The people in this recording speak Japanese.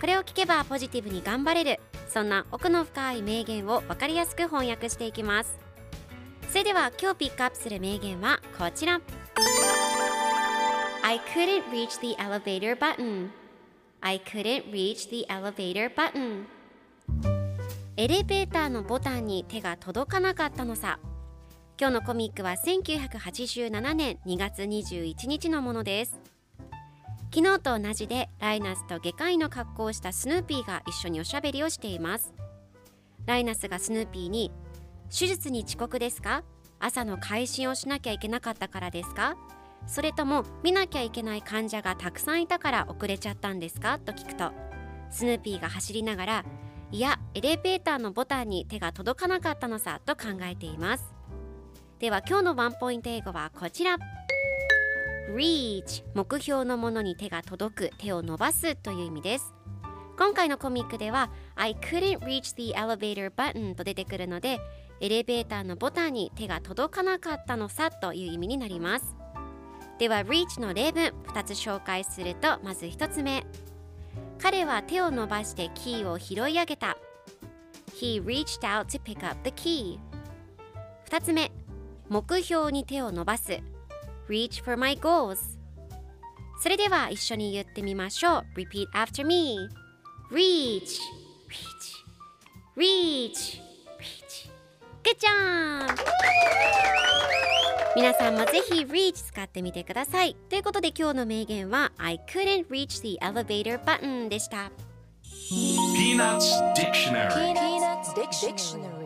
これを聞けばポジティブに頑張れる。そんな奥の深い名言を分かりやすく翻訳していきます。それでは今日ピックアップする名言はこちら。I couldn't reach the elevator button. I couldn't reach the elevator button. エレベーターのボタンに手が届かなかったのさ。今日のコミックは1987年2月21日のものです。昨日と同じでライナスと外科医の格好をしたスヌーピーが一緒におしゃべりをしています。ライナスがスヌーピーに手術に遅刻ですか？朝の会心をしなきゃいけなかったからですか？それとも見なきゃいけない患者がたくさんいたから遅れちゃったんですか？と聞くとスヌーピーが走りながらいやエレベーターのボタンに手が届かなかったのさと考えています。では今日のワンポイント英語はこちら。Reach 目標のものに手が届く手を伸ばすという意味です。今回のコミックでは I couldn't reach the elevator button と出てくるのでエレベーターのボタンに手が届かなかったのさという意味になります。では reach の例文2つ紹介するとまず1つ目。彼は手を伸ばしてキーを拾い上げた。He reached out to pick up the key 2つ目。目標に手を伸ばす。Reach for my goals それでは一緒に言ってみましょう Repeat after me Reach Reach Reach Reach Good job! 皆さんもぜひ Reach 使ってみてくださいということで今日の名言は I couldn't reach the elevator button でした Peanuts Dictionary Peanuts Dictionary.